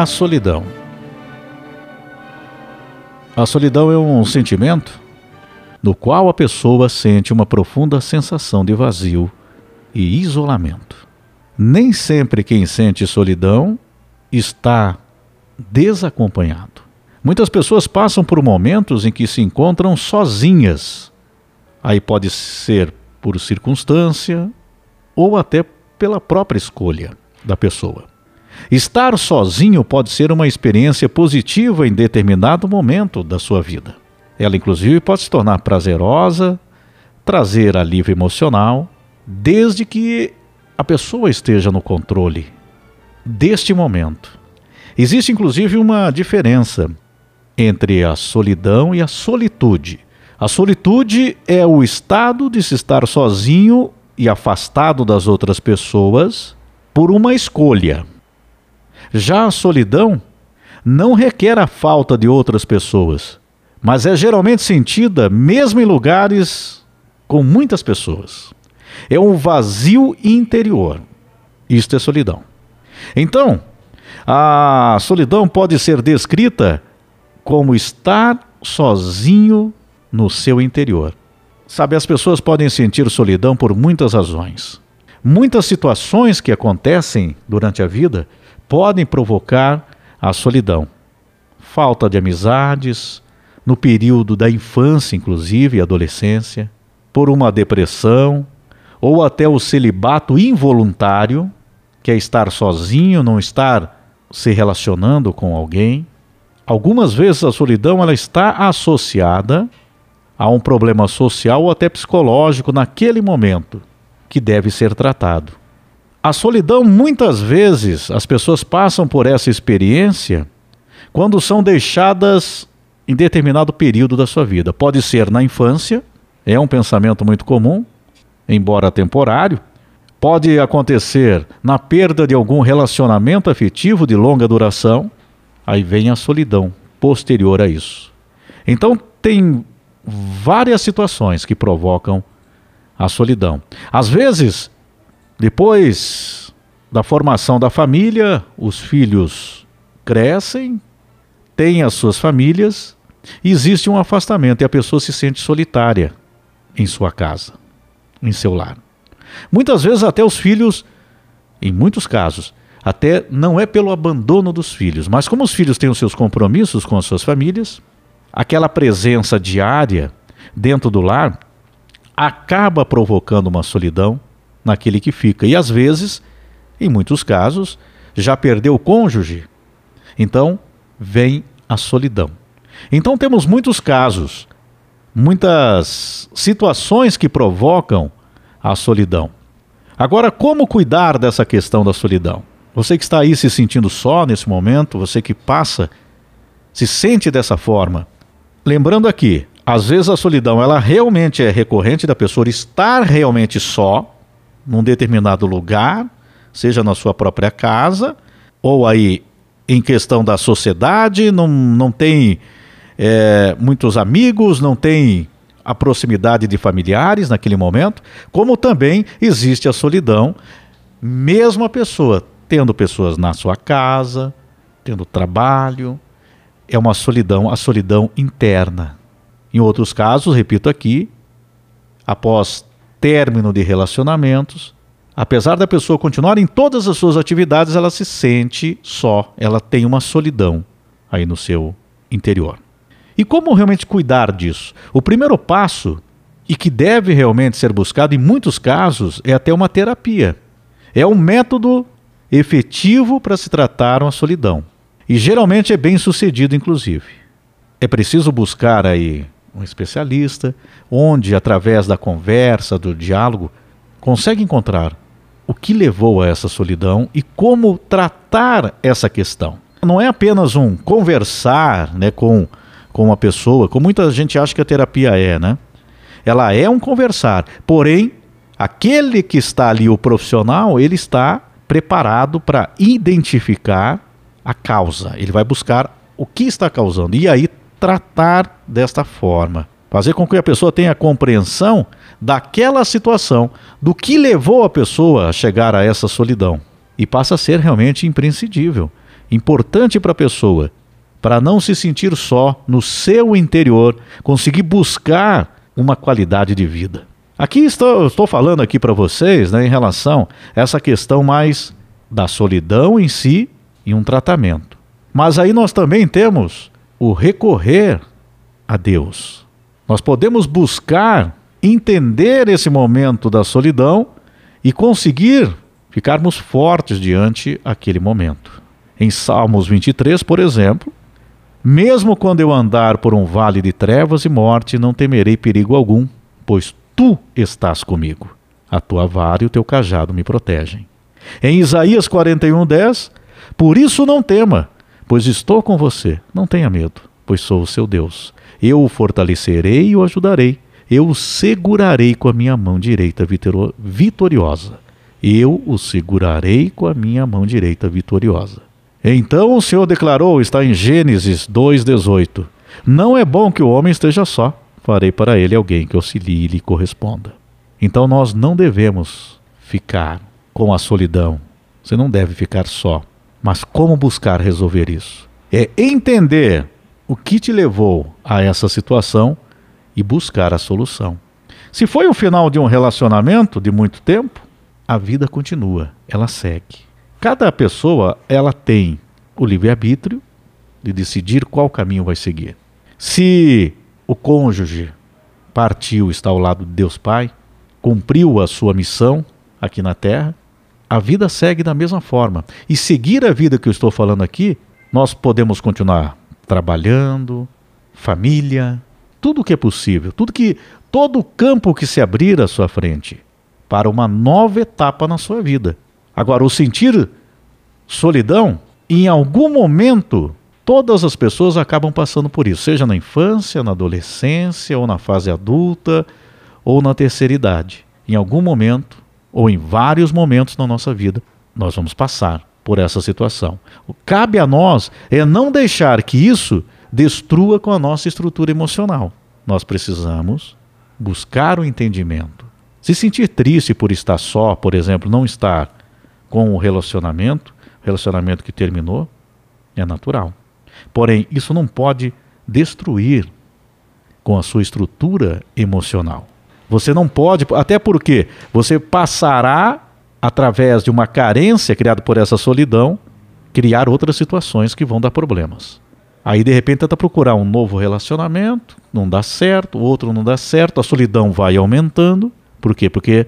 A solidão. A solidão é um sentimento no qual a pessoa sente uma profunda sensação de vazio e isolamento. Nem sempre quem sente solidão está desacompanhado. Muitas pessoas passam por momentos em que se encontram sozinhas. Aí pode ser por circunstância ou até pela própria escolha da pessoa. Estar sozinho pode ser uma experiência positiva em determinado momento da sua vida. Ela, inclusive, pode se tornar prazerosa, trazer alívio emocional, desde que a pessoa esteja no controle deste momento. Existe, inclusive, uma diferença entre a solidão e a solitude. A solitude é o estado de se estar sozinho e afastado das outras pessoas por uma escolha. Já a solidão não requer a falta de outras pessoas, mas é geralmente sentida mesmo em lugares com muitas pessoas. É um vazio interior. Isto é solidão. Então, a solidão pode ser descrita como estar sozinho no seu interior. Sabe, as pessoas podem sentir solidão por muitas razões. Muitas situações que acontecem durante a vida podem provocar a solidão. Falta de amizades, no período da infância, inclusive, e adolescência, por uma depressão, ou até o celibato involuntário, que é estar sozinho, não estar se relacionando com alguém. Algumas vezes a solidão ela está associada a um problema social ou até psicológico naquele momento que deve ser tratado. A solidão, muitas vezes, as pessoas passam por essa experiência quando são deixadas em determinado período da sua vida. Pode ser na infância, é um pensamento muito comum, embora temporário. Pode acontecer na perda de algum relacionamento afetivo de longa duração. Aí vem a solidão posterior a isso. Então, tem várias situações que provocam a solidão. Às vezes, depois da formação da família, os filhos crescem, têm as suas famílias, e existe um afastamento e a pessoa se sente solitária em sua casa, em seu lar. Muitas vezes, até os filhos, em muitos casos, até não é pelo abandono dos filhos, mas como os filhos têm os seus compromissos com as suas famílias, aquela presença diária dentro do lar acaba provocando uma solidão naquele que fica. E às vezes, em muitos casos, já perdeu o cônjuge. Então, vem a solidão. Então, temos muitos casos, muitas situações que provocam a solidão. Agora, como cuidar dessa questão da solidão? Você que está aí se sentindo só nesse momento, você que passa, se sente dessa forma, Lembrando aqui, às vezes a solidão ela realmente é recorrente da pessoa estar realmente só num determinado lugar, seja na sua própria casa ou aí em questão da sociedade, não, não tem é, muitos amigos, não tem a proximidade de familiares naquele momento, como também existe a solidão, mesmo a pessoa tendo pessoas na sua casa, tendo trabalho, é uma solidão, a solidão interna. Em outros casos, repito aqui, após término de relacionamentos, apesar da pessoa continuar em todas as suas atividades, ela se sente só, ela tem uma solidão aí no seu interior. E como realmente cuidar disso? O primeiro passo, e que deve realmente ser buscado em muitos casos, é até uma terapia. É um método efetivo para se tratar uma solidão. E geralmente é bem sucedido, inclusive. É preciso buscar aí um especialista, onde, através da conversa, do diálogo, consegue encontrar o que levou a essa solidão e como tratar essa questão. Não é apenas um conversar né, com, com uma pessoa, como muita gente acha que a terapia é, né? Ela é um conversar, porém, aquele que está ali, o profissional, ele está preparado para identificar a causa, ele vai buscar o que está causando e aí tratar desta forma. Fazer com que a pessoa tenha compreensão daquela situação, do que levou a pessoa a chegar a essa solidão. E passa a ser realmente imprescindível importante para a pessoa, para não se sentir só no seu interior, conseguir buscar uma qualidade de vida. Aqui estou, estou falando aqui para vocês né, em relação a essa questão mais da solidão em si e um tratamento. Mas aí nós também temos o recorrer a Deus. Nós podemos buscar entender esse momento da solidão e conseguir ficarmos fortes diante aquele momento. Em Salmos 23, por exemplo, mesmo quando eu andar por um vale de trevas e morte, não temerei perigo algum, pois tu estás comigo. A tua vara e o teu cajado me protegem. Em Isaías 41:10, por isso não tema, pois estou com você. Não tenha medo, pois sou o seu Deus. Eu o fortalecerei e o ajudarei. Eu o segurarei com a minha mão direita vitoriosa. Eu o segurarei com a minha mão direita vitoriosa. Então o Senhor declarou, está em Gênesis 2,18: Não é bom que o homem esteja só, farei para ele alguém que auxilie e lhe corresponda. Então nós não devemos ficar com a solidão. Você não deve ficar só. Mas como buscar resolver isso? É entender o que te levou a essa situação e buscar a solução. Se foi o final de um relacionamento de muito tempo, a vida continua, ela segue. Cada pessoa, ela tem o livre-arbítrio de decidir qual caminho vai seguir. Se o cônjuge partiu, está ao lado de Deus Pai, cumpriu a sua missão aqui na terra, a vida segue da mesma forma. E seguir a vida que eu estou falando aqui, nós podemos continuar trabalhando, família, tudo o que é possível, tudo que todo o campo que se abrir à sua frente para uma nova etapa na sua vida. Agora, o sentir solidão, em algum momento, todas as pessoas acabam passando por isso, seja na infância, na adolescência, ou na fase adulta, ou na terceira idade. Em algum momento, ou em vários momentos na nossa vida, nós vamos passar por essa situação. Cabe a nós é não deixar que isso destrua com a nossa estrutura emocional. Nós precisamos buscar o entendimento. Se sentir triste por estar só, por exemplo, não estar com o relacionamento, relacionamento que terminou, é natural. Porém, isso não pode destruir com a sua estrutura emocional. Você não pode, até porque você passará através de uma carência criada por essa solidão, criar outras situações que vão dar problemas. Aí de repente tenta procurar um novo relacionamento, não dá certo, o outro não dá certo, a solidão vai aumentando. Por quê? Porque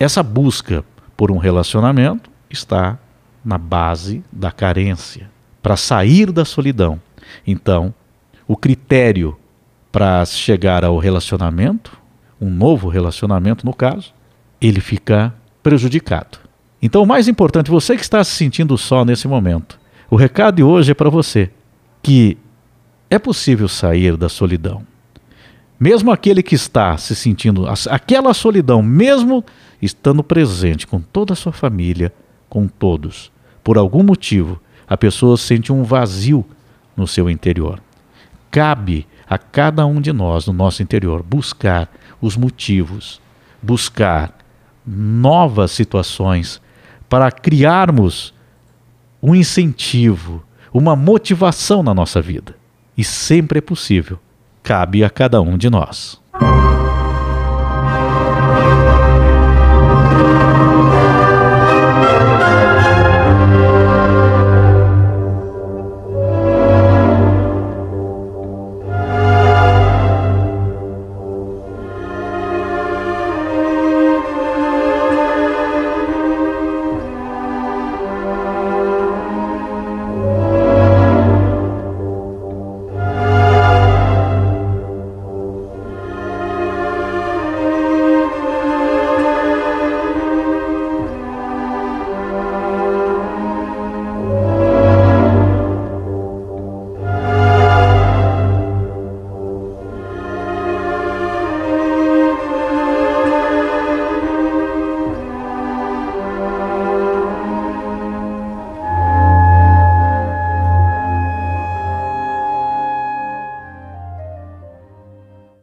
essa busca por um relacionamento está na base da carência, para sair da solidão. Então, o critério para chegar ao relacionamento, um novo relacionamento no caso, ele fica prejudicado. Então, o mais importante, você que está se sentindo só nesse momento, o recado de hoje é para você que é possível sair da solidão. Mesmo aquele que está se sentindo aquela solidão, mesmo estando presente com toda a sua família, com todos, por algum motivo, a pessoa sente um vazio no seu interior. Cabe a cada um de nós, no nosso interior, buscar os motivos, buscar novas situações para criarmos um incentivo, uma motivação na nossa vida. E sempre é possível. Cabe a cada um de nós.